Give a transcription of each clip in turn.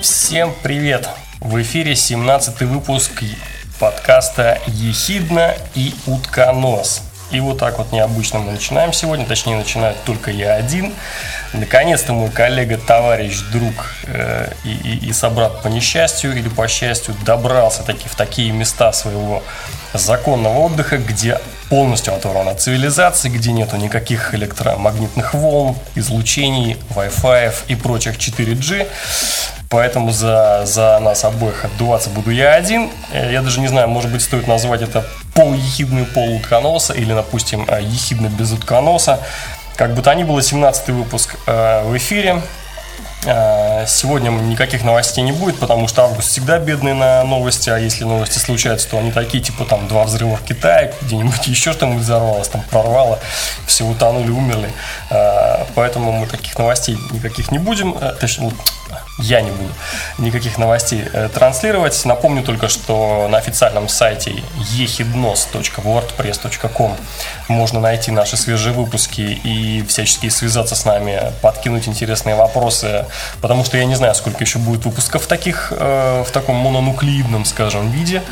Всем привет! В эфире 17 выпуск подкаста «Ехидна и утконос». И вот так вот необычно мы начинаем сегодня, точнее начинает только я один. Наконец-то мой коллега, товарищ, друг э, и, и, и собрат по несчастью или по счастью добрался таки в такие места своего законного отдыха, где полностью оторван от цивилизации, где нету никаких электромагнитных волн, излучений, Wi-Fi и прочих 4G. Поэтому за, за нас обоих отдуваться буду я один. Э, я даже не знаю, может быть, стоит назвать это полуехидный полутконоса или, допустим, э, ехидно без утконоса. Как бы то ни было, 17 выпуск э, в эфире. Э, сегодня никаких новостей не будет, потому что август всегда бедный на новости, а если новости случаются, то они такие, типа там два взрыва в Китае, где-нибудь еще что-нибудь взорвалось, там прорвало, все утонули, умерли. Э, поэтому мы таких новостей никаких не будем, э, точнее, я не буду никаких новостей транслировать. Напомню только, что на официальном сайте ehidnos.wordpress.com можно найти наши свежие выпуски и всячески связаться с нами, подкинуть интересные вопросы, потому что я не знаю, сколько еще будет выпусков таких э, в таком мононуклеидном, скажем, виде,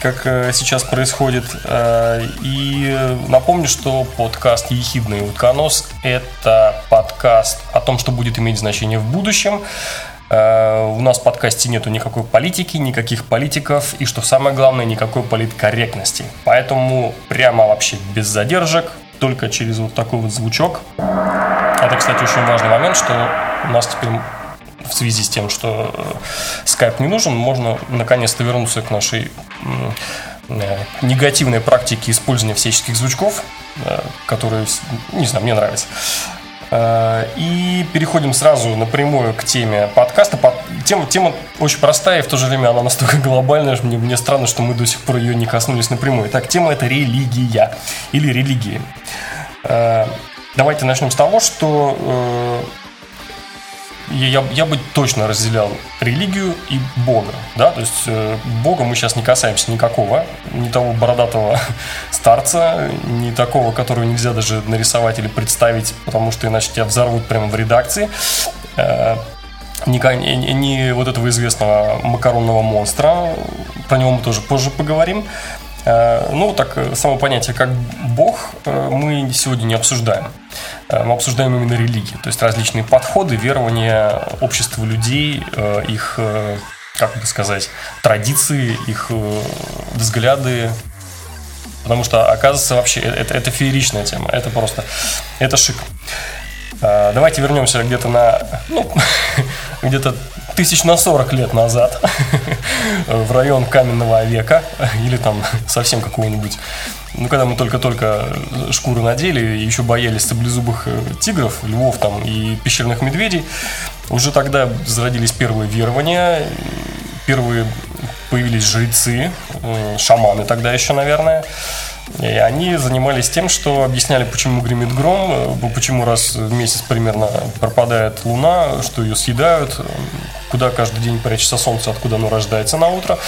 как э, сейчас происходит. Э, и напомню, что подкаст «Ехидный утконос» — это подкаст о том, что будет иметь значение в будущем. У нас в подкасте нету никакой политики, никаких политиков и, что самое главное, никакой политкорректности. Поэтому прямо вообще без задержек, только через вот такой вот звучок. Это, кстати, очень важный момент, что у нас теперь в связи с тем, что Skype э, не нужен, можно наконец-то вернуться к нашей э, негативной практике использования всяческих звучков, э, которые, не знаю, мне нравятся. И переходим сразу напрямую к теме подкаста. Тема, тема очень простая, и в то же время она настолько глобальная, что мне, мне странно, что мы до сих пор ее не коснулись напрямую. Так, тема это религия или религии. Давайте начнем с того, что я, я бы точно разделял религию и Бога. Да? То есть э, Бога мы сейчас не касаемся никакого, ни того бородатого старца, ни такого, которого нельзя даже нарисовать или представить, потому что иначе тебя взорвут прямо в редакции. Э, ни, ни, ни вот этого известного макаронного монстра, про него мы тоже позже поговорим. Э, ну, так, э, само понятие как Бог э, мы сегодня не обсуждаем. Мы обсуждаем именно религии, то есть различные подходы, верования общества людей, их, как бы сказать, традиции, их взгляды, Потому что, оказывается, вообще это, это фееричная тема. Это просто, это шик. Давайте вернемся где-то на, ну, где-то тысяч на 40 лет назад. В район каменного века. Или там совсем какого-нибудь. Ну, когда мы только-только шкуры надели и еще боялись саблезубых э, тигров, львов там и пещерных медведей, уже тогда зародились первые верования, первые появились жрецы, э, шаманы тогда еще, наверное, и они занимались тем, что объясняли, почему гремит гром, э, почему раз в месяц примерно пропадает луна, что ее съедают, куда каждый день прячется солнце, откуда оно рождается на утро.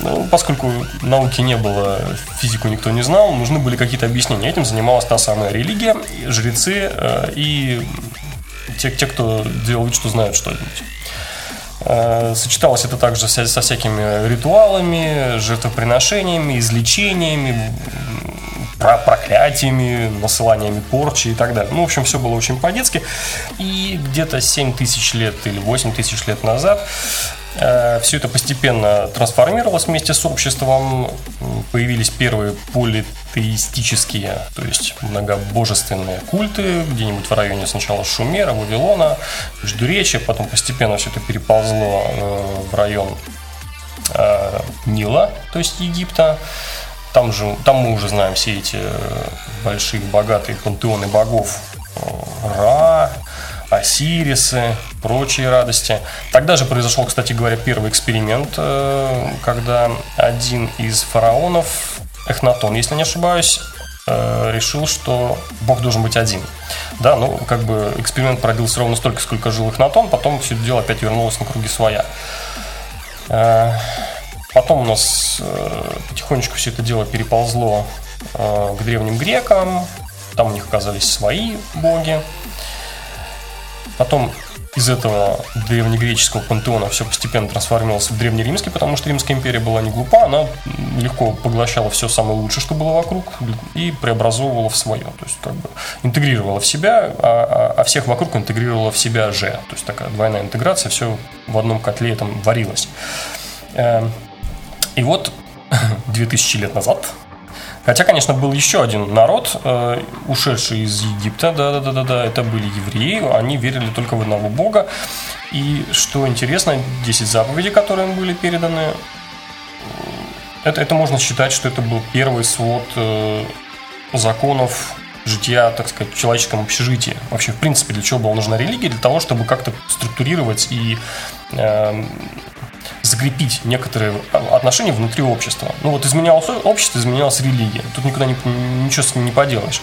Ну, поскольку науки не было, физику никто не знал, нужны были какие-то объяснения. Этим занималась та самая религия, жрецы э, и те, те, кто делал вид, что знают что-нибудь. Э, сочеталось это также со всякими ритуалами, жертвоприношениями, излечениями, проклятиями, насыланиями порчи и так далее. Ну, в общем, все было очень по-детски. И где-то 7 тысяч лет или 8 тысяч лет назад э, все это постепенно трансформировалось вместе с обществом. Появились первые политеистические, то есть многобожественные культы, где-нибудь в районе сначала Шумера, Вавилона, Междуречия, потом постепенно все это переползло э, в район э, Нила, то есть Египта. Там, же, там мы уже знаем все эти э, большие богатые пантеоны богов э, Ра, Осирисы, прочие радости. Тогда же произошел, кстати говоря, первый эксперимент, э, когда один из фараонов, Эхнатон, если не ошибаюсь, решил, что Бог должен быть один. Да, ну, как бы эксперимент продлился ровно столько, сколько жил Эхнатон, потом все это дело опять вернулось на круги своя. Э, потом у нас э, потихонечку все это дело переползло к древним грекам, там у них оказались свои боги. Потом из этого древнегреческого пантеона все постепенно трансформировалось в древнеримский, потому что Римская империя была не глупа, она легко поглощала все самое лучшее, что было вокруг, и преобразовывала в свое. То есть как бы интегрировала в себя, а, а, а всех вокруг интегрировала в себя же. То есть такая двойная интеграция, все в одном котле там варилось. И вот 2000 лет назад Хотя, конечно, был еще один народ, э, ушедший из Египта, да-да-да-да, это были евреи, они верили только в одного бога. И что интересно, 10 заповедей, которые им были переданы, это, это можно считать, что это был первый свод э, законов жития, так сказать, в человеческом общежитии. Вообще, в принципе, для чего была нужна религия? Для того, чтобы как-то структурировать и э, закрепить некоторые отношения внутри общества. Ну вот изменялось общество, изменялась религия. Тут никуда не, ничего с ним не поделаешь.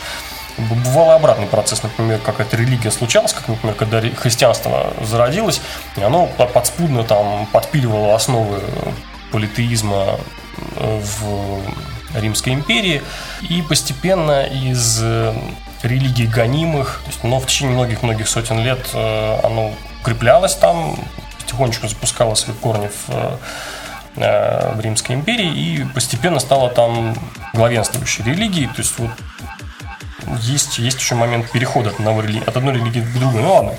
Бывал и обратный процесс, например, какая-то религия случалась, как, например, когда христианство зародилось, и оно подспудно там подпиливало основы политеизма э, в Римской империи, и постепенно из э, религий гонимых, то есть, но в течение многих-многих сотен лет э, оно укреплялось там, потихонечку запускала свои корни в, э, в Римской империи и постепенно стала там главенствующей религией. То есть вот есть, есть еще момент перехода от, одного, от одной религии к другой. Ну ладно.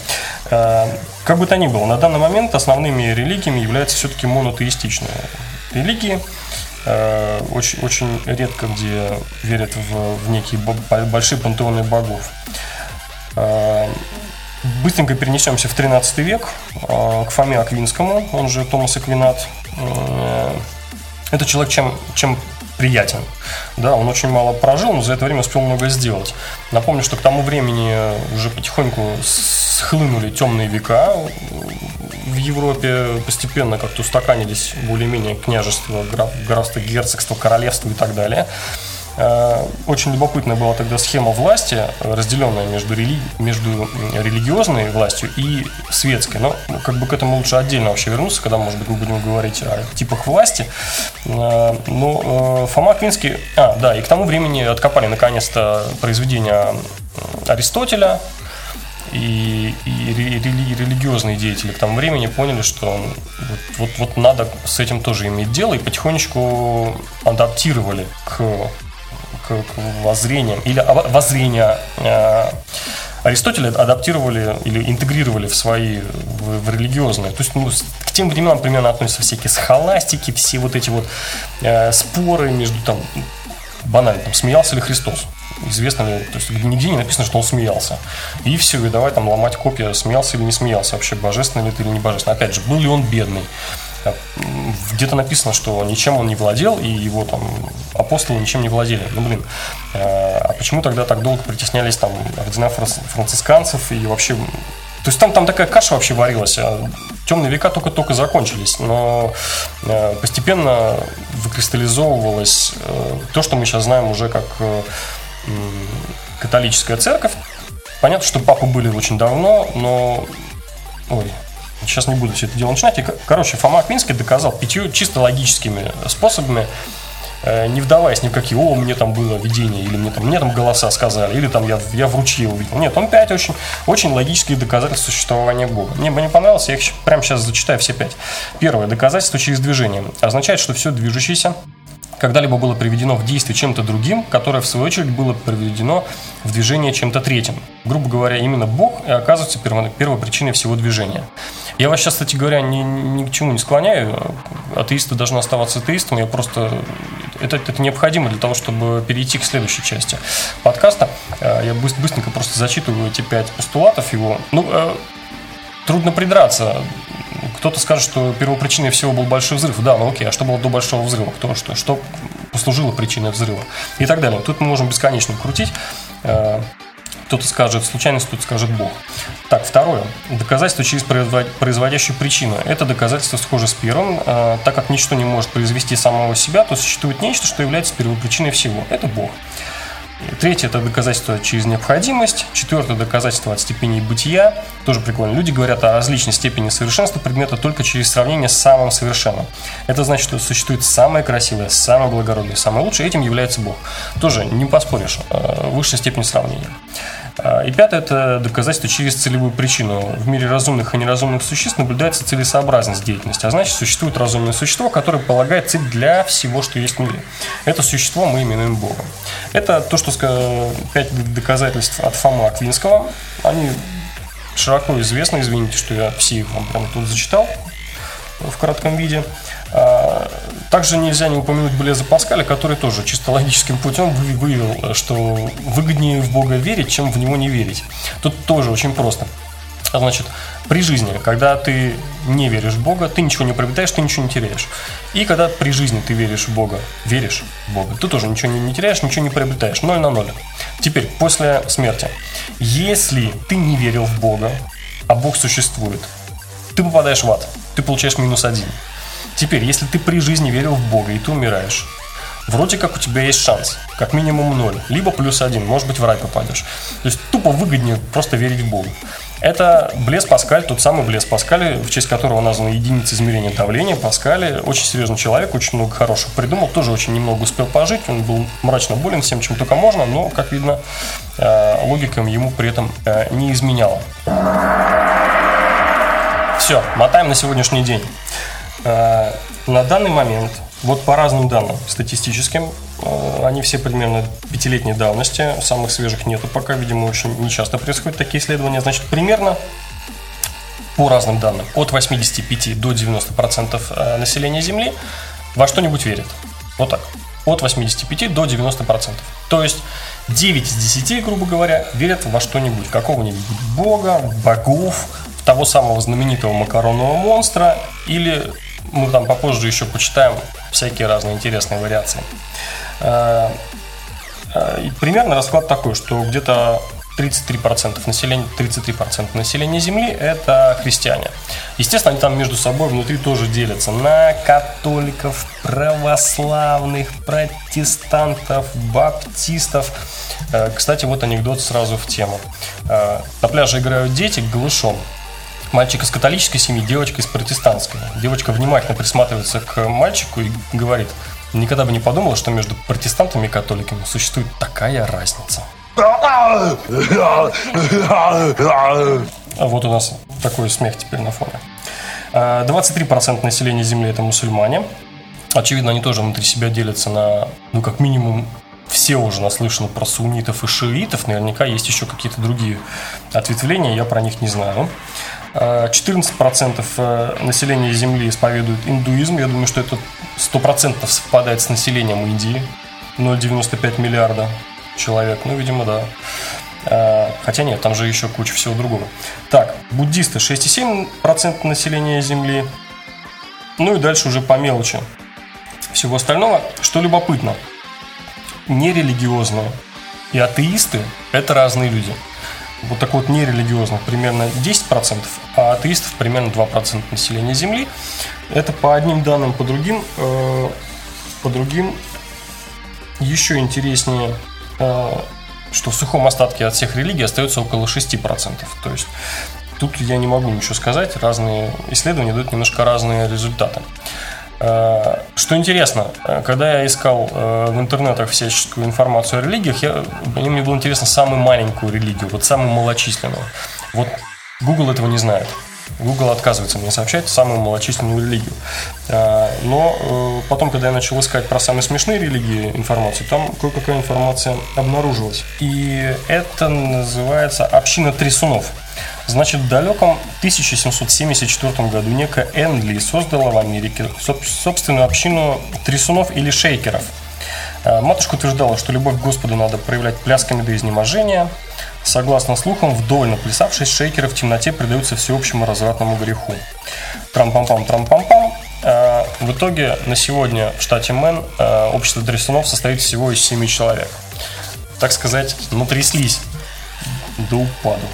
Э, как бы то ни было, на данный момент основными религиями являются все-таки монотеистичные религии. Э, очень, очень редко где верят в, в некие большие пантеоны богов. Быстренько перенесемся в 13 век э, к Фоме Аквинскому, он же Томас Аквинат. Э, это человек чем, чем приятен. Да, он очень мало прожил, но за это время успел много сделать. Напомню, что к тому времени уже потихоньку схлынули темные века в Европе, постепенно как-то устаканились более-менее княжества, графство, герцогство, королевство и так далее. Э, очень любопытная была тогда схема власти, разделенная между, рели... между религиозной властью и светской. Но ну, как бы к этому лучше отдельно вообще вернуться, когда, может быть, мы будем говорить о типах власти. Э, но э, Фома Квинский... А, да, и к тому времени откопали наконец-то произведения Аристотеля, и, и рели, религиозные деятели к тому времени поняли, что вот, вот, вот надо с этим тоже иметь дело, и потихонечку адаптировали к к, воззрениям, или воззрения э, Аристотеля адаптировали или интегрировали в свои, в, в религиозные. То есть ну, к тем временам примерно относятся всякие схоластики, все вот эти вот э, споры между там, банально, там, смеялся ли Христос. Известно ли, то есть нигде не написано, что он смеялся. И все, и давай там ломать копья, смеялся или не смеялся вообще, божественно ли ты или не божественно. Опять же, был ли он бедный? Где-то написано, что ничем он не владел, и его там апостолы ничем не владели. Ну, блин, э, а почему тогда так долго притеснялись там ордена францисканцев и вообще... То есть там, там такая каша вообще варилась, а темные века только-только закончились, но э, постепенно выкристаллизовывалось э, то, что мы сейчас знаем уже как католическая церковь. Понятно, что папы были очень давно, но... Ой, Сейчас не буду все это дело начинать. И, короче, Фома Аквинский доказал пятью чисто логическими способами, э, не вдаваясь ни в какие, о, мне там было видение, или мне там, мне там голоса сказали, или там я, я в ручье увидел. Нет, он пять очень, очень логических доказательств существования Бога. Мне бы не понравилось, я их прямо сейчас зачитаю все пять. Первое. Доказательство через движение. Означает, что все движущееся когда-либо было приведено в действие чем-то другим, которое, в свою очередь, было приведено в движение чем-то третьим. Грубо говоря, именно Бог и оказывается первой причиной всего движения. Я вас сейчас, кстати говоря, ни, ни к чему не склоняю. Атеисты должны оставаться атеистом. Я просто... Это, это необходимо для того, чтобы перейти к следующей части подкаста. Э, я быстренько просто зачитываю эти пять постулатов его. Ну, э, трудно придраться. Кто-то скажет, что первопричиной всего был большой взрыв. Да, ну окей, а что было до большого взрыва? Кто, что, что послужило причиной взрыва? И так далее. Тут мы можем бесконечно крутить. Э, кто-то скажет случайность, кто-то скажет Бог. Так, второе. Доказательство через производящую причину. Это доказательство схоже с первым. Э, так как ничто не может произвести самого себя, то существует нечто, что является первопричиной всего. Это Бог. Третье – это доказательство через необходимость. Четвертое – доказательство от степени бытия. Тоже прикольно. Люди говорят о различной степени совершенства предмета только через сравнение с самым совершенным. Это значит, что существует самое красивое, самое благородное, самое лучшее. Этим является Бог. Тоже не поспоришь. Э, высшая степень сравнения. А, и пятое – это доказательство через целевую причину. В мире разумных и неразумных существ наблюдается целесообразность деятельности, а значит, существует разумное существо, которое полагает цель для всего, что есть в мире. Это существо мы именуем Богом. Это то, что пять доказательств от Фома Аквинского. Они широко известны, извините, что я все их вам прямо тут зачитал в кратком виде. А, также нельзя не упомянуть Блеза Паскаля, который тоже чисто логическим путем выявил, что выгоднее в Бога верить, чем в него не верить. Тут тоже очень просто. Значит, при жизни, когда ты не веришь в Бога, ты ничего не приобретаешь, ты ничего не теряешь. И когда при жизни ты веришь в Бога, веришь в Бога, ты тоже ничего не, теряешь, ничего не приобретаешь. Ноль на ноль. Теперь, после смерти. Если ты не верил в Бога, а Бог существует, ты попадаешь в ад. Ты получаешь минус один. Теперь, если ты при жизни верил в Бога и ты умираешь, вроде как у тебя есть шанс, как минимум ноль, либо плюс один, может быть в рай попадешь. То есть тупо выгоднее просто верить в Бога. Это Блес Паскаль, тот самый Блес Паскаль, в честь которого названа единица измерения давления. Паскаль очень серьезный человек, очень много хорошего придумал, тоже очень немного успел пожить, он был мрачно болен всем, чем только можно, но, как видно, э, логика ему при этом э, не изменяла. Все, мотаем на сегодняшний день. Э, на данный момент, вот по разным данным статистическим, э, они все примерно пятилетней давности, самых свежих нету пока, видимо, очень нечасто происходят такие исследования. Значит, примерно по разным данным, от 85 до 90% э, населения Земли во что-нибудь верит. Вот так. От 85 до 90%. То есть 9 из 10, грубо говоря, верят во что-нибудь. Какого-нибудь бога, богов, того самого знаменитого макаронного монстра или мы там попозже еще почитаем всякие разные интересные вариации. Э, э, примерно расклад такой, что где-то 33% населения, 33% населения Земли – это христиане. Естественно, они там между собой внутри тоже делятся на католиков, православных, протестантов, баптистов. Э, кстати, вот анекдот сразу в тему. На пляже играют дети голышом. Мальчик из католической семьи, девочка из протестантской. Девочка внимательно присматривается к мальчику и говорит, никогда бы не подумала, что между протестантами и католиками существует такая разница. А вот у нас такой смех теперь на фоне. 23% а, населения Земли это мусульмане. Очевидно, они тоже внутри себя делятся на, ну, как минимум, все уже наслышаны про суннитов и шиитов. Наверняка есть еще какие-то другие ответвления, я про них не знаю. 14% э, населения Земли исповедует индуизм. Я думаю, что это 100% совпадает с населением Индии. 0,95 миллиарда человек. Ну, видимо, да. Э, хотя нет, там же еще куча всего другого. Так, буддисты 6,7% населения Земли. Ну и дальше уже по мелочи всего остального. Что любопытно, нерелигиозные и атеисты – это разные люди – вот так вот нерелигиозных примерно 10%, а атеистов примерно 2% населения Земли. Это по одним данным, по другим, э, по другим еще интереснее, э, что в сухом остатке от всех религий остается около 6%. То есть тут я не могу ничего сказать, разные исследования дают немножко разные результаты. Э, что интересно, э, когда я искал э, в интернетах всяческую информацию о религиях, я, мне было интересно самую маленькую религию, вот самую малочисленную. Вот Google этого не знает. Google отказывается мне сообщать самую малочисленную религию. Но потом, когда я начал искать про самые смешные религии информацию, там кое-какая информация обнаружилась. И это называется община трясунов. Значит, в далеком 1774 году некая Энли создала в Америке собственную общину трясунов или шейкеров. Э, матушка утверждала, что любовь к Господу надо проявлять плясками до изнеможения. Согласно слухам, вдоль наплясавшись, шейкеры в темноте предаются всеобщему развратному греху. Трам-пам-пам, трам-пам-пам. Э, в итоге на сегодня в штате Мэн э, общество трясунов состоит всего из 7 человек. Так сказать, натряслись до упаду.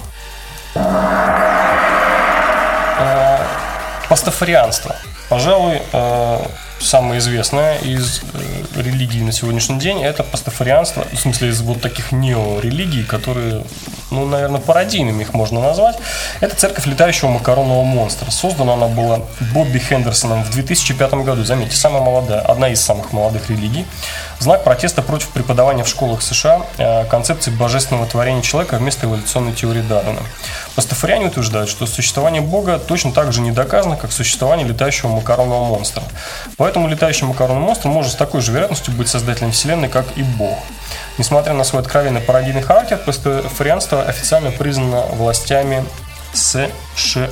Пастафарианство. Пожалуй, э, самая известная из э, религий на сегодняшний день это пастафарианство, в смысле из вот таких неорелигий, которые, ну, наверное, пародийными их можно назвать. Это церковь летающего макаронного монстра. Создана она была Бобби Хендерсоном в 2005 году. Заметьте, самая молодая, одна из самых молодых религий. Знак протеста против преподавания в школах США э, концепции божественного творения человека вместо эволюционной теории Дарвина. Пастафариане утверждают, что существование Бога точно так же не доказано, как существование летающего макаронного монстра. Поэтому летающий макаронный монстр может с такой же вероятностью быть создателем Вселенной, как и Бог. Несмотря на свой откровенный пародийный характер, пастафарианство официально признано властями США.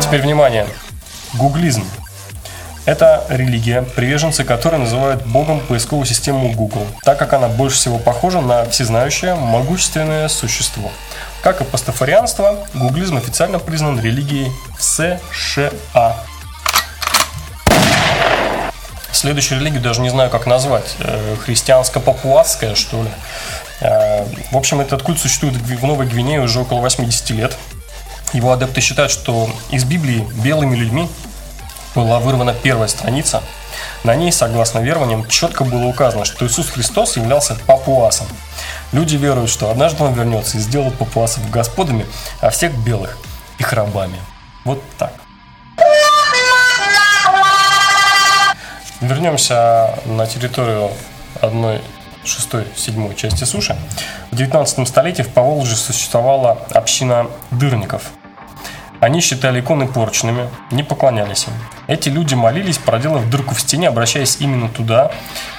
Теперь внимание. Гуглизм. Это религия, приверженцы которой называют богом поисковую систему Google, так как она больше всего похожа на всезнающее, могущественное существо. Как и пастафарианство, гуглизм официально признан религией в США. Следующую религию даже не знаю, как назвать. Э, христианско-папуасская, что ли. Э, в общем, этот культ существует в Новой Гвинее уже около 80 лет. Его адепты считают, что из Библии белыми людьми была вырвана первая страница. На ней, согласно верованиям, четко было указано, что Иисус Христос являлся папуасом. Люди веруют, что однажды он вернется и сделает папуасов господами, а всех белых их рабами. Вот так. Вернемся на территорию одной шестой, седьмой части суши. В 19 столетии в Поволжье существовала община дырников – они считали иконы порченными, не поклонялись им. Эти люди молились, проделав дырку в стене, обращаясь именно туда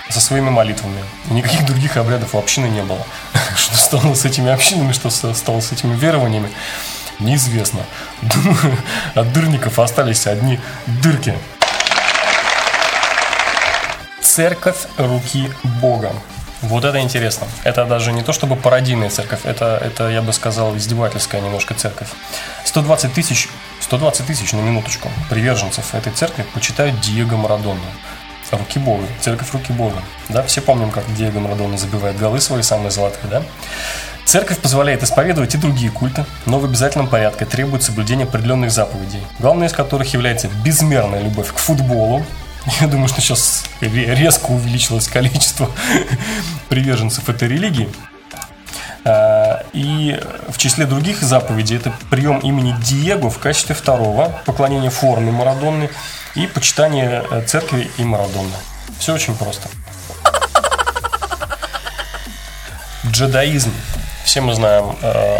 со своими молитвами. И никаких других обрядов у общины не было. Что стало с этими общинами, что стало с этими верованиями, неизвестно. Думаю, от дырников остались одни дырки. Церковь руки Бога. Вот это интересно. Это даже не то чтобы пародийная церковь, это, это я бы сказал, издевательская немножко церковь. 120 тысяч, 120 тысяч на минуточку приверженцев этой церкви почитают Диего Марадону. Руки Бога, церковь Руки Бога. Да, все помним, как Диего Марадона забивает голы свои самые золотые, да? Церковь позволяет исповедовать и другие культы, но в обязательном порядке требует соблюдения определенных заповедей, главной из которых является безмерная любовь к футболу, Я думаю, что сейчас резко увеличилось количество приверженцев этой религии. И в числе других заповедей это прием имени Диего в качестве второго, поклонение форме Марадонны и почитание э, церкви и Марадонны. Все очень просто. Джедаизм. Все мы знаем, э,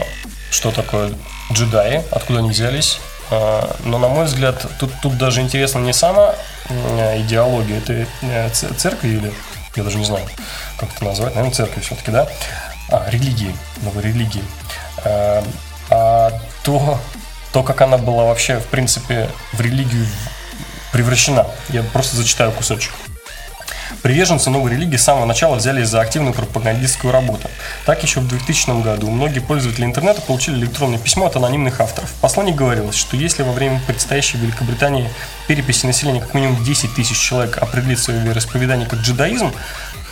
что такое джедаи, откуда они взялись. А, но, на мой взгляд, тут, тут даже интересно не сама Э, идеологию этой э, церкви или, я даже не знаю, как это назвать, наверное, церкви все-таки, да, а, религии, новой религии, а, а то, то, как она была вообще, в принципе, в религию превращена. Я просто зачитаю кусочек. Приверженцы новой религии с самого начала взялись за активную пропагандистскую работу. Так еще в 2000 году многие пользователи интернета получили электронное письмо от анонимных авторов. В послании говорилось, что если во время предстоящей Великобритании переписи населения как минимум 10 тысяч человек определит свое вероисповедание как джедаизм,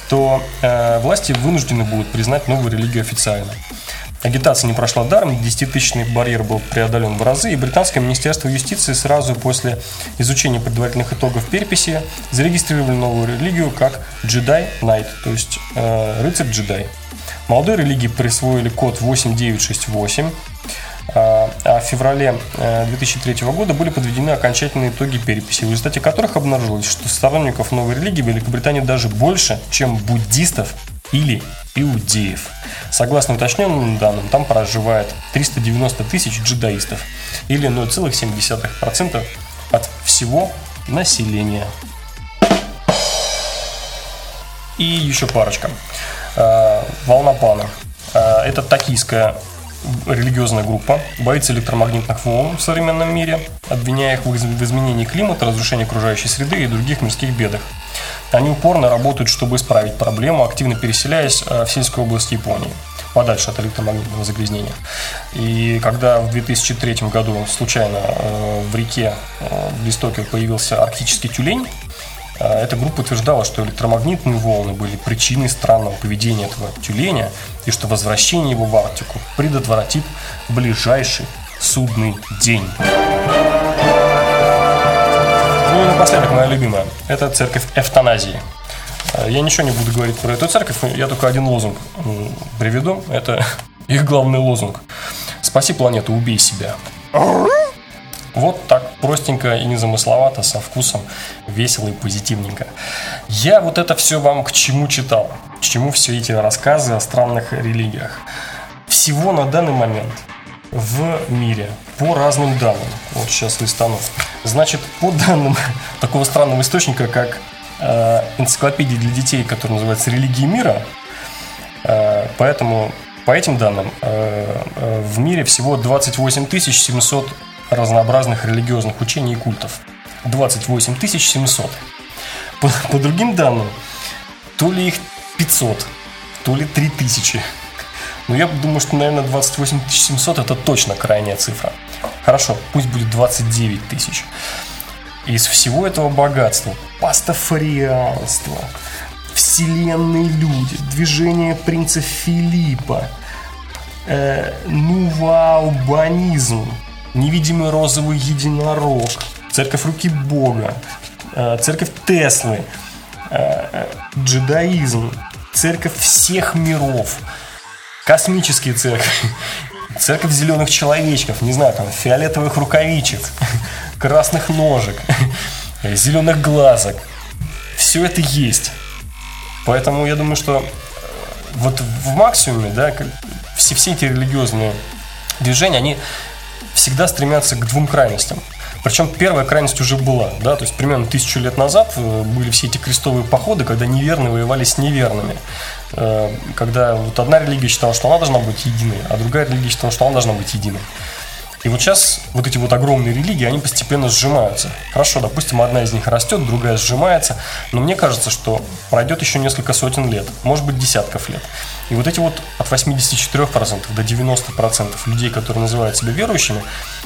то э, власти вынуждены будут признать новую религию официально. Агитация не прошла даром, 10-тысячный барьер был преодолен в разы, и британское министерство юстиции сразу после изучения предварительных итогов переписи зарегистрировали новую религию как Jedi Knight, то есть э, рыцарь-джедай. Молодой религии присвоили код 8968, а, а в феврале 2003 э, года были подведены окончательные итоги переписи, в результате которых обнаружилось, что сторонников новой религии в Великобритании даже больше, чем буддистов или иудеев. Согласно уточненным данным, там проживает 390 тысяч джедаистов, или 0,7% от всего населения. И еще парочка. Э, волна пана. Э, это токийская религиозная группа, боится электромагнитных волн в современном мире, обвиняя их в изменении климата, разрушении окружающей среды и других мирских бедах. Они упорно работают, чтобы исправить проблему, активно переселяясь э, в сельскую область Японии подальше от электромагнитного загрязнения. И когда в 2003 году случайно э, в реке э, в Листоке появился арктический тюлень, эта группа утверждала, что электромагнитные волны были причиной странного поведения этого тюленя и что возвращение его в Арктику предотвратит ближайший судный день. Ну и напоследок, моя любимая, это церковь эвтаназии. Э, я ничего не буду говорить про эту церковь, я только один лозунг приведу. Это их главный лозунг. «Спаси планету, убей себя». Вот так простенько и незамысловато, со вкусом, весело и позитивненько. Я вот это все вам к чему читал? К чему все эти рассказы о странных религиях? Всего на данный момент в мире по разным данным, вот сейчас листану, значит, по данным такого странного источника, как э, энциклопедия для детей, которая называется «Религии мира», э, поэтому по этим данным э, э, в мире всего 28 700 разнообразных религиозных учений и культов. 28 700. По, по другим данным, то ли их 500, то ли 3000. Но я думаю, что, наверное, 28 700 это точно крайняя цифра. Хорошо, пусть будет 29 тысяч. Из всего этого богатства, пастафарианство, вселенные люди, движение принца Филиппа, э, нуваубанизм, невидимый розовый единорог, церковь руки Бога, э, церковь Теслы, э, э, джедаизм, церковь всех миров, космические церкви, церковь зеленых человечков, не знаю, там, фиолетовых рукавичек, красных ножек, зеленых глазок. Все это есть. Поэтому я думаю, что вот в максимуме, да, все, все эти религиозные движения, они всегда стремятся к двум крайностям. Причем первая крайность уже была, да, то есть примерно тысячу лет назад э, были все эти крестовые походы, когда неверные воевали с неверными. Э, когда вот одна религия считала, что она должна быть единой, а другая религия считала, что она должна быть единой. И вот сейчас вот эти вот огромные религии, они постепенно сжимаются. Хорошо, допустим, одна из них растет, другая сжимается, но мне кажется, что пройдет еще несколько сотен лет, может быть, десятков лет. И вот эти вот от 84% до 90% людей, которые называют себя верующими,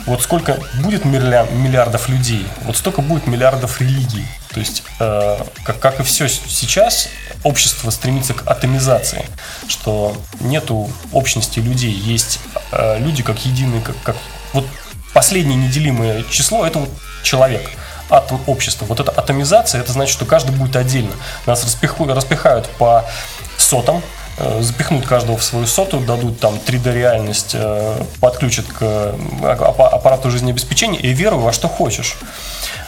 вот сколько будет миллиардов людей, вот столько будет миллиардов религий. То есть, э, как, как и все сейчас, общество стремится к атомизации, что нету общности людей, есть э, люди как единый, как, как вот последнее неделимое число – это вот человек атом общества. Вот эта атомизация, это значит, что каждый будет отдельно. Нас распиху, распихают по сотам, э, запихнут каждого в свою соту, дадут там 3D-реальность, э, подключат к э, аппарату жизнеобеспечения и веруй во что хочешь.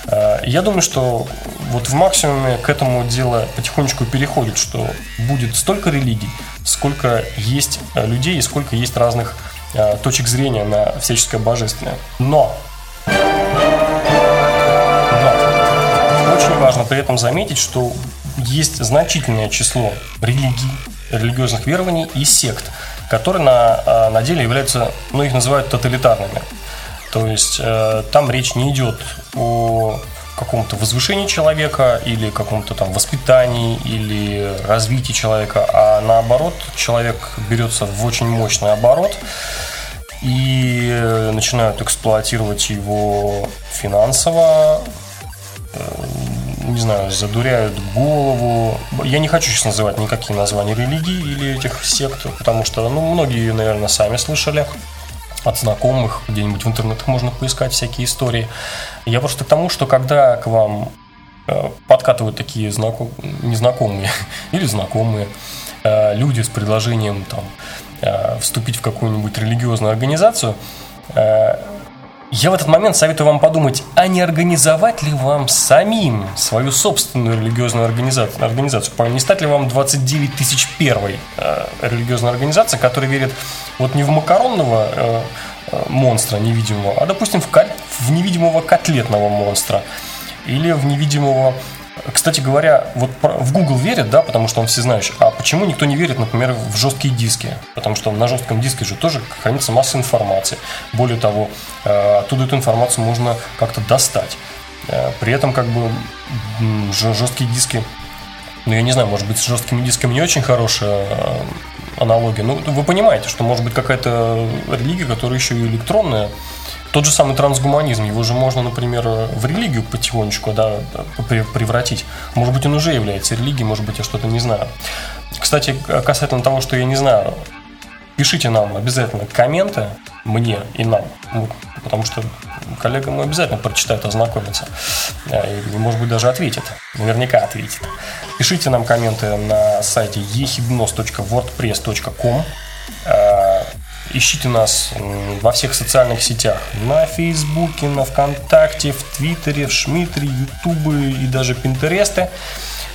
Я думаю, что вот в максимуме к этому дело потихонечку переходит, что будет столько религий, сколько есть людей и сколько есть разных Э, точек зрения на всяческое божественное. Но, очень важно при этом заметить, что есть значительное число религий, религиозных верований и сект, которые на, э, на деле являются, ну их называют тоталитарными. То есть э, там речь не идет о каком-то возвышении человека или каком-то там воспитании или развитии человека, а наоборот человек берется в очень мощный оборот и начинают эксплуатировать его финансово, э, не знаю, задуряют голову. Я не хочу сейчас называть никакие названия религий или этих сект, потому что, ну, многие, наверное, сами слышали от знакомых, где-нибудь в интернетах можно поискать всякие истории. Я просто к тому, что когда к вам э, подкатывают такие знаком... незнакомые или знакомые э, люди с предложением там э, вступить в какую-нибудь религиозную организацию, я в этот момент советую вам подумать, а не организовать ли вам самим свою собственную религиозную организацию? Не стать ли вам 29 тысяч первой э, религиозной организацией, которая верит вот не в макаронного э, э, монстра невидимого, а, допустим, в невидимого котлетного монстра или в невидимого кстати говоря, вот в Google верят, да, потому что он всезнающий. А почему никто не верит, например, в жесткие диски? Потому что на жестком диске же тоже хранится масса информации. Более того, э, оттуда эту информацию можно как-то достать. Э, при этом, как бы, жесткие диски, ну, я не знаю, может быть, с жесткими дисками не очень хорошая э, аналогия. Ну, вы понимаете, что может быть какая-то религия, которая еще и электронная, Тот же самый трансгуманизм, его же можно, например, в религию потихонечку да, превратить. Может быть, он уже является религией, может быть, я что-то не знаю. Кстати, касательно того, что я не знаю, пишите нам обязательно комменты мне и нам, потому что коллега мой обязательно прочитает, ознакомится э, и, может быть, даже ответит, наверняка ответит. Пишите нам комменты на сайте ehibnos.wordpress.com э, Ищите нас во всех социальных сетях. На Фейсбуке, на ВКонтакте, в Твиттере, в Шмитре, Ютубе и даже Пинтересте.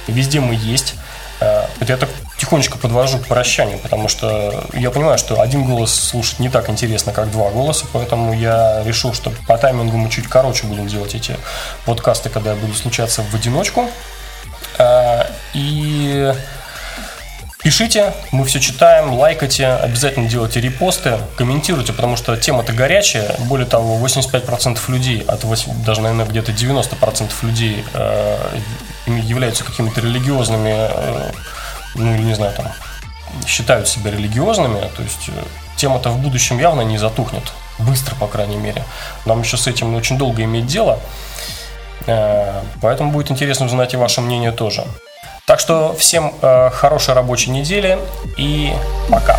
Везде мы есть. Э, я так тихонечко подвожу к прощанию, потому что я понимаю, что один голос слушать не так интересно, как два голоса, поэтому я решил, что по таймингу мы чуть короче будем делать эти подкасты, когда я буду случаться в одиночку. Э, и Пишите, мы все читаем, лайкайте, обязательно делайте репосты, комментируйте, потому что тема-то горячая. Более того, 85% людей, от 8, даже, наверное, где-то 90% людей э, являются какими-то религиозными, э, ну не знаю, там, считают себя религиозными. То есть э, тема-то в будущем явно не затухнет. Быстро, по крайней мере. Нам еще с этим очень долго иметь дело. Э, поэтому будет интересно узнать и ваше мнение тоже. Так что всем э, хорошей рабочей недели и пока.